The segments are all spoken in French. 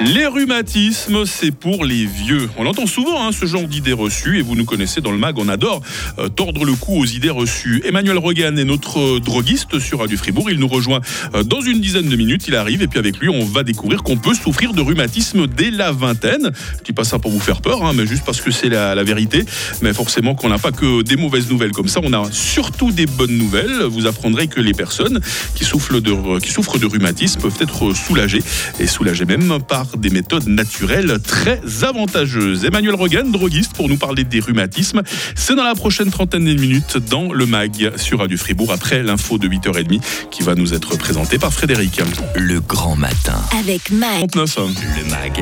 Les rhumatismes, c'est pour les vieux. On entend souvent hein, ce genre d'idées reçues et vous nous connaissez dans le mag, on adore euh, tordre le cou aux idées reçues. Emmanuel Rogan est notre euh, droguiste sur Radio Fribourg. Il nous rejoint euh, dans une dizaine de minutes. Il arrive et puis avec lui, on va découvrir qu'on peut souffrir de rhumatisme dès la vingtaine. Je dis pas ça pour vous faire peur, hein, mais juste parce que c'est la, vérité. Mais forcément qu'on n'a pas que des mauvaises nouvelles comme ça, on a surtout des bonnes nouvelles. Vous apprendrez que les personnes qui souffrent de, qui souffrent de rhumatisme peuvent être soulagées et soulagées même par des méthodes naturelles très avantageuses. Emmanuel Rogan, droguiste, pour nous parler des rhumatismes. C'est dans la prochaine trentaine de minutes dans le MAG sur Radio Fribourg, après l'info de 8h30 qui va nous être présentée par Frédéric. Le grand matin. Avec MAG. Le MAG,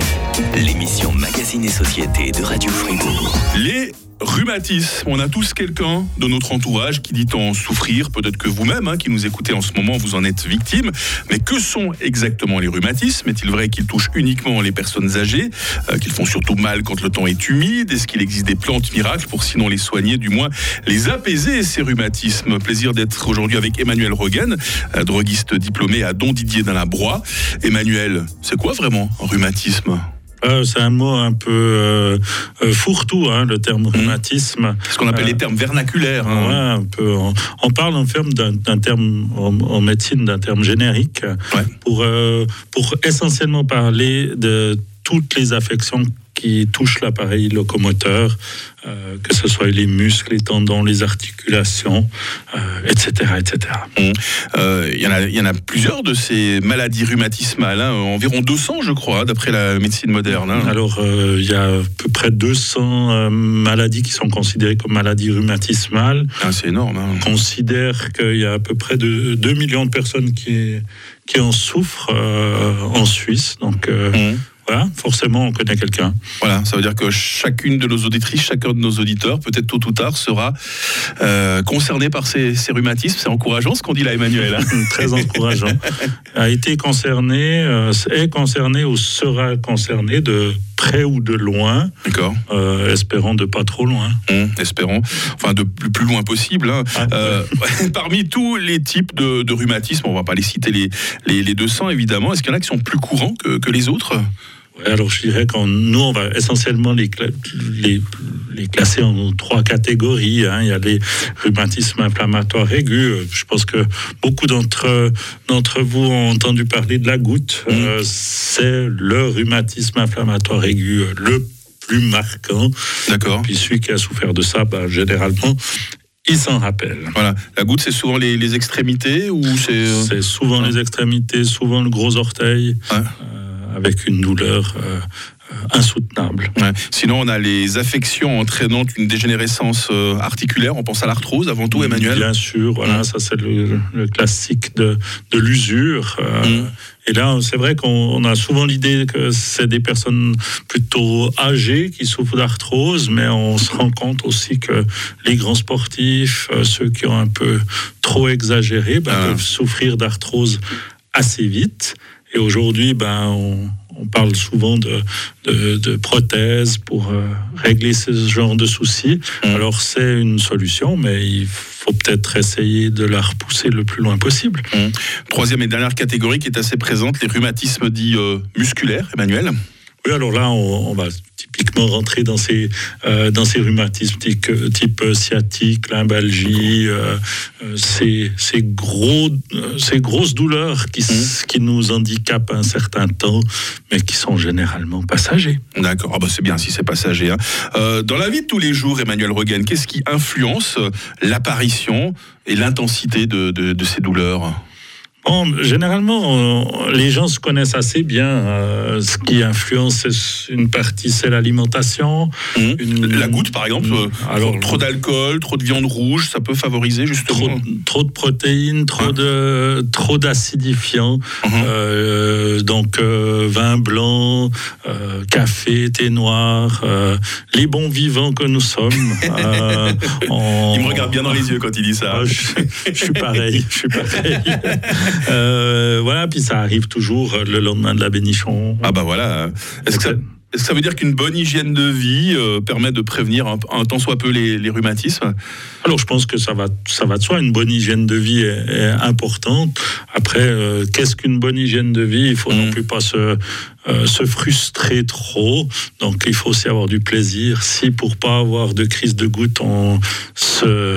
l'émission Magazine et Société de Radio Fribourg. Les Rhumatisme, on a tous quelqu'un de notre entourage qui dit en souffrir, peut-être que vous-même hein, qui nous écoutez en ce moment, vous en êtes victime. Mais que sont exactement les rhumatismes? Est-il vrai qu'ils touchent uniquement les personnes âgées, euh, qu'ils font surtout mal quand le temps est humide. Est-ce qu'il existe des plantes miracles pour sinon les soigner, du moins les apaiser, ces rhumatismes? Plaisir d'être aujourd'hui avec Emmanuel Rogan, droguiste diplômé à Don Didier dans la Broye. Emmanuel, c'est quoi vraiment un rhumatisme? Euh, c'est un mot un peu euh, euh fourre-tout, hein, le terme mmh. rhumatisme. Ce qu'on appelle les termes vernaculaires. Hein. Ouais, un peu. On, on parle en d'un terme en, en, médecine d'un terme générique ouais. pour pour essentiellement parler de toutes les affections qui touchent l'appareil locomoteur, euh, que ce soit les muscles, les tendons, les articulations, euh, etc. etc. Il euh, y, en a, y en a plusieurs de ces maladies rhumatismales, hein, environ 200 je crois, d'après la médecine moderne. Hein. Alors euh, il y a à peu près 200 euh, maladies qui sont considérées comme maladies rhumatismales. Ah, C'est énorme. Hein. On considère qu'il y a à peu près de 2 millions de personnes qui, qui en souffrent en Suisse. Donc mmh. Voilà, forcément, on connaît quelqu'un. Voilà, ça veut dire que chacune de nos auditrices, chacun de nos auditeurs, peut-être tôt ou tard, sera euh, concerné par ces, ces rhumatismes. C'est encourageant ce qu'on dit là, Emmanuel. Hein Très encourageant. a été concerné, euh, est concerné ou sera concerné de près ou de loin. D'accord. Euh, espérons de pas trop loin. Mmh, espérons. Enfin, de plus loin possible. Hein. Ah, euh, parmi tous les types de, de, rhumatisme, on va pas les citer les, les, les 200 évidemment, est-ce qu'il y en a qui sont plus courants que, que les autres? Alors je dirais qu'on nous on va essentiellement les, les, les classer en trois catégories. Hein. Il y a les rhumatismes inflammatoires aigus. Je pense que beaucoup d'entre d'entre vous ont entendu parler de la goutte. Mmh. Euh, C'est le rhumatisme inflammatoire aigu le plus marquant. D'accord. Puis celui qui a souffert de ça, bah, généralement, il s'en rappelle. Voilà. La goutte, c'est souvent les, les, extrémités ou c'est C'est souvent ouais. les extrémités, souvent le gros orteil. Euh, avec une douleur euh, insoutenable. Ouais. Sinon, on a les affections entraînant une dégénérescence euh, articulaire. On pense à l'arthrose avant tout, Emmanuel. Bien sûr, voilà, mmh. ça c'est le, le, classique de, de l'usure. Euh, mmh. Et là, c'est vrai qu'on a souvent l'idée que c'est des personnes plutôt âgées qui souffrent d'arthrose, mais on se rend compte aussi que les grands sportifs, ceux qui ont un peu trop exagéré, ben, ah. peuvent souffrir d'arthrose assez vite. Et aujourd'hui, ben, on, on, parle souvent de, de, de prothèses pour euh, régler ce genre de soucis. Mmh. Alors c'est une solution, mais il faut peut-être essayer de la repousser le plus loin possible. Mmh. Troisième et dernière catégorie qui est assez présente, les rhumatismes dits euh, musculaires, Emmanuel. Oui, alors là, on, on va typiquement rentrer dans ces, euh, dans ces rhumatismes type, type sciatique, lymbalgie, euh, ces, ces, gros, ces grosses douleurs qui, mmh. qui nous handicapent un certain temps, mais qui sont généralement passagers. D'accord, ah bah c'est bien si c'est passager. Hein. Euh, dans la vie de tous les jours, Emmanuel Regan, qu'est-ce qui influence l'apparition et l'intensité de, de, de ces douleurs? Bon, généralement, les gens se connaissent assez bien. Euh, ce qui influence une partie, c'est l'alimentation. Mmh. Une... La goutte, par exemple. Mmh. Alors, trop d'alcool, trop de viande rouge, ça peut favoriser justement. Trop, trop de protéines, trop hein? de trop d'acidifiants. Mmh. Euh, donc euh, vin blanc, euh, café, thé noir, euh, les bons vivants que nous sommes. on... Il me regarde bien dans les yeux quand il dit ça. Ah, je, je suis pareil. Je suis pareil. Voilà, puis ça arrive toujours le lendemain de la bénichon. Ah bah voilà. Est-ce que ça, ça veut dire qu'une bonne hygiène de vie euh, permet de prévenir un, un tant soit peu les, les rhumatismes Alors je pense que ça va, ça va de soi. Une bonne hygiène de vie est, est importante. Après, euh, qu'est-ce qu'une bonne hygiène de vie? Il faut non Mhm. plus pas se, euh, se frustrer trop. Donc il faut aussi avoir du plaisir. Si pour pas avoir de crise de goutte, on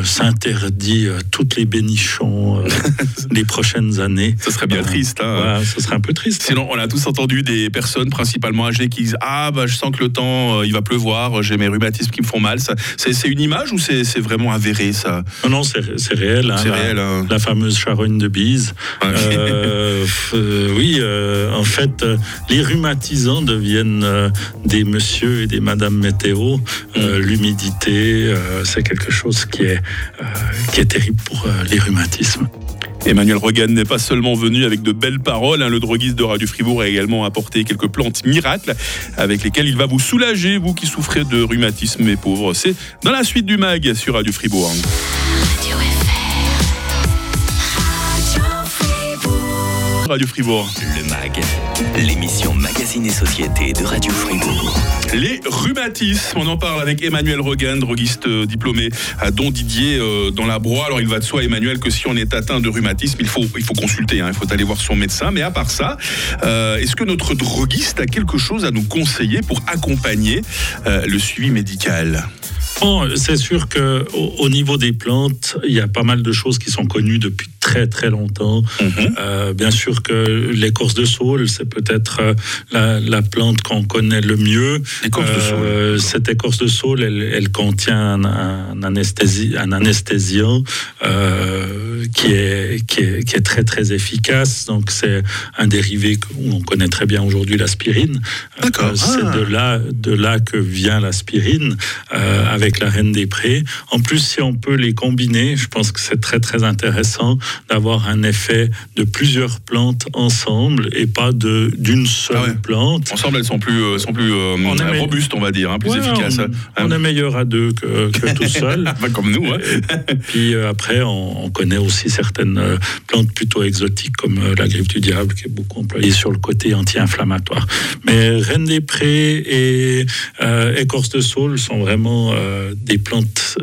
s'interdit euh, toutes les bénichons euh, les prochaines années, Ça serait bien Euh, triste. hein. voilà, ce serait un peu triste. Sinon, on a tous entendu des personnes, principalement âgées, qui disent Ah, bah, je sens que le temps, il va pleuvoir, j'ai mes rhumatismes qui me font mal. C'est une image ou c'est vraiment avéré, ça? Non, non, c'est réel. hein, C'est réel. hein. La fameuse charogne de bise. Oui, en fait, les rhumatisants deviennent euh, des monsieur et des madame météo. Euh, L'humidité, euh, c'est quelque chose qui est, qui est terrible pour les rhumatismes. Emmanuel Rogan n'est pas seulement venu avec de belles paroles. hein, le droguiste de Radio Fribourg a également apporté quelques plantes miracles avec lesquelles il va vous soulager, vous qui souffrez de rhumatisme, mes pauvres. C'est dans la suite du MAG sur Radio Fribourg. Radio Fribourg. Le MAG, l'émission Magazine et Société de Radio Fribourg. Les rhumatismes, on en parle avec Emmanuel Rogan, droguiste euh, diplômé à Don Didier euh, dans la Broye. Alors il va de soi, Emmanuel, que si on est atteint de rhumatisme, il faut, il faut consulter, hein, il faut aller voir son médecin. Mais à part ça, euh, est-ce que notre droguiste a quelque chose à nous conseiller pour accompagner euh, le suivi médical? Bon, c'est sûr que au, au niveau des plantes, il y a pas mal de choses qui sont connues depuis très très longtemps. Mhm. Euh, bien sûr que l'écorce de saule, c'est peut-être euh, la, la plante qu'on connaît le mieux. L'écorce de saule. Euh, cette écorce de saule, elle, elle contient un, un, anesthési- un anesthésiant qui, est, qui, est, qui est très très efficace. Donc c'est un dérivé qu'on connaît très bien aujourd'hui, l'aspirine. D'accord. C'est Ah. de là, de là que vient l'aspirine euh, avec la reine des prés. En plus, si on peut les combiner, je pense que c'est très très intéressant d'avoir un effet de plusieurs plantes ensemble et pas de d'une seule Ah ouais. plante. Ensemble, elles sont plus, euh, sont plus euh, On est- robustes, on va dire, hein, plus Ouais, efficaces. On, hein. on est meilleur à deux que, que tout seul. Pas comme nous. hein. Et puis euh, après, on, on connaît aussi certaines plantes plutôt exotiques comme la griffe du diable, qui est beaucoup employée sur le côté anti-inflammatoire. Mais reine des prés et écorce de saule sont vraiment des plantes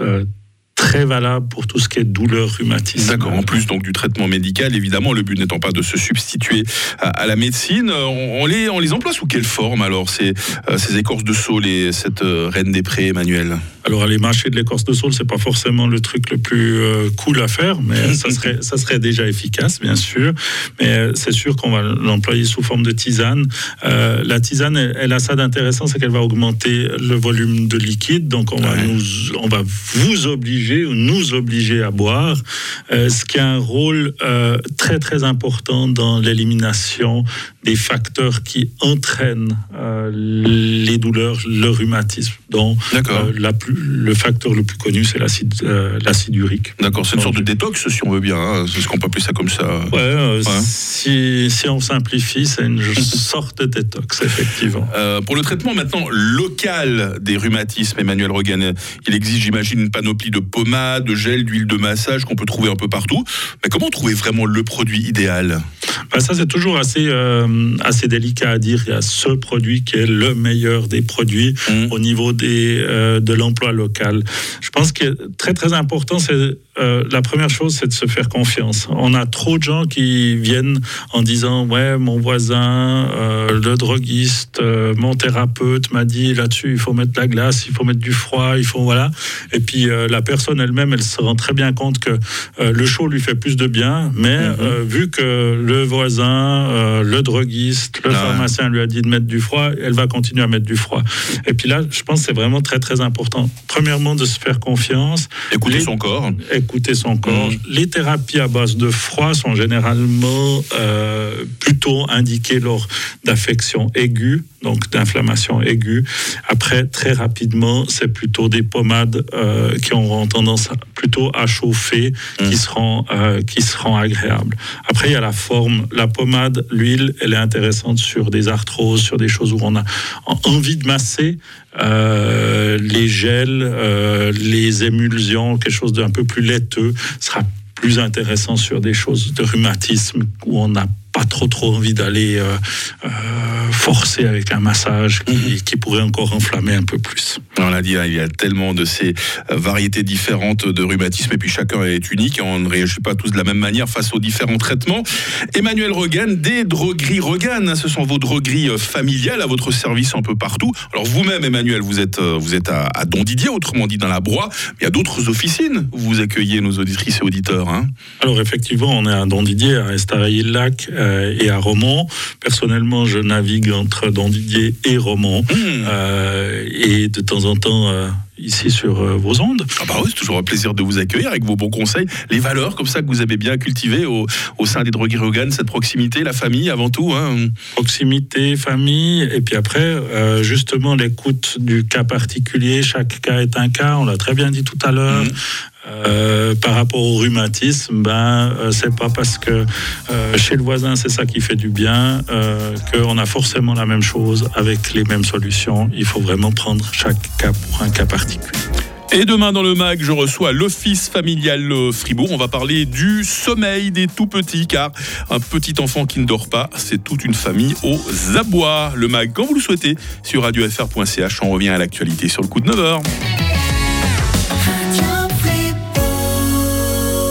très valables pour tout ce qui est douleur rhumatisme. D'accord, en plus donc du traitement médical, évidemment, le but n'étant pas de se substituer à, à la médecine. On, on les, on les emploie sous quelle forme alors, ces, euh, ces écorces de saule et cette euh, reine des prés, Emmanuel? Alors aller mâcher de l'écorce de saule, c'est pas forcément le truc le plus euh, cool à faire, mais ça serait, ça serait déjà efficace, bien sûr. Mais c'est sûr qu'on va l'employer sous forme de tisane. La tisane, elle, elle a ça d'intéressant, c'est qu'elle va augmenter le volume de liquide, donc on va nous, on va vous obliger ou nous obliger à boire, euh, ce qui a un rôle euh, très très important dans l'élimination des facteurs qui entraînent euh, les douleurs, le rhumatisme. Donc D'accord. euh, la plus- le facteur le plus connu, c'est l'acide euh, urique. D'accord, c'est une sorte de détox si on veut bien, hein. c'est ce qu'on peut appeler ça comme ça. Ouais, Ouais. Si, si on simplifie, c'est une sorte de détox, effectivement. Pour le traitement maintenant local des rhumatismes, Emmanuel Rogan, il existe, j'imagine, une panoplie de pommades, de gel, d'huile de massage qu'on peut trouver un peu partout. Mais comment trouver vraiment le produit idéal? Ben, ça, c'est toujours assez, assez délicat à dire. Il y a ce produit qui est le meilleur des produits Mhm. au niveau des, euh, de l'emploi local. Je pense que très, très important, c'est euh, la première chose, c'est de se faire confiance. On a trop de gens qui viennent en disant Ouais, mon voisin, euh, le droguiste, euh, mon thérapeute m'a dit là-dessus, il faut mettre de la glace, il faut mettre du froid, il faut. Voilà. Et puis euh, la personne elle-même, elle se rend très bien compte que euh, le chaud lui fait plus de bien, mais Mhm. euh, vu que le voisin, euh, le droguiste, le Ouais. pharmacien lui a dit de mettre du froid, elle va continuer à mettre du froid. Et puis là, je pense que c'est vraiment très très important. Premièrement, de se faire confiance, Écouter Les- son corps. écouter son corps. Mhm. Les thérapies à base de froid sont généralement euh, plutôt indiquées lors d'affections aiguës, donc d'inflammation aiguë. Après, très rapidement, c'est plutôt des pommades euh, qui auront tendance à- plutôt à chauffer, qui seront euh, qui seront agréables. Après, il y a la forme. La pommade, l'huile, elle est intéressante sur des arthroses, sur des choses où on a en- envie de masser. Euh, les gels, euh, les émulsions, quelque chose d'un peu plus laiteux sera plus intéressant sur des choses de rhumatisme où on n'a pas trop trop envie d'aller euh, euh, forcer avec un massage qui, Mhm. qui pourrait encore enflammer un peu plus. On l'a dit, hein, il y a tellement de ces euh, variétés différentes de rhumatisme et puis chacun est unique et on ne réagit pas tous de la même manière face aux différents traitements. Emmanuel Regan, des drogueries Regan, hein, ce sont vos drogueries familiales à votre service un peu partout. Alors vous-même, Emmanuel, vous êtes, vous êtes à, à Dondidier, autrement dit dans la Broye. Il y a d'autres officines où vous accueillez nos auditrices et auditeurs. Hein. Alors effectivement, on est à Dondidier, à Estavayer-le-Lac euh, et à Romans. Personnellement, je navigue entre Dondidier et Romans. Hmm. Euh, et de temps en temps euh, ici sur vos ondes. Ah bah oui, c'est toujours un plaisir de vous accueillir avec vos bons conseils, les valeurs comme ça que vous avez bien cultivées au, au sein des drogueries Regan, cette proximité, la famille avant tout. Hein. Proximité, famille, et puis après, euh, justement, l'écoute du cas particulier. Chaque cas est un cas, on l'a très bien dit tout à l'heure. Mhm. Euh, par rapport au rhumatisme, ben, euh, c'est pas parce que euh, chez le voisin c'est ça qui fait du bien qu'on a forcément la même chose avec les mêmes solutions. Il faut vraiment prendre chaque cas pour un cas particulier. Et demain dans le MAG, je reçois l'Office familial Fribourg. On va parler du sommeil des tout petits, car un petit enfant qui ne dort pas, c'est toute une famille aux abois. Le MAG, quand vous le souhaitez, sur radiofr.ch. On revient à l'actualité sur le coup de 9h.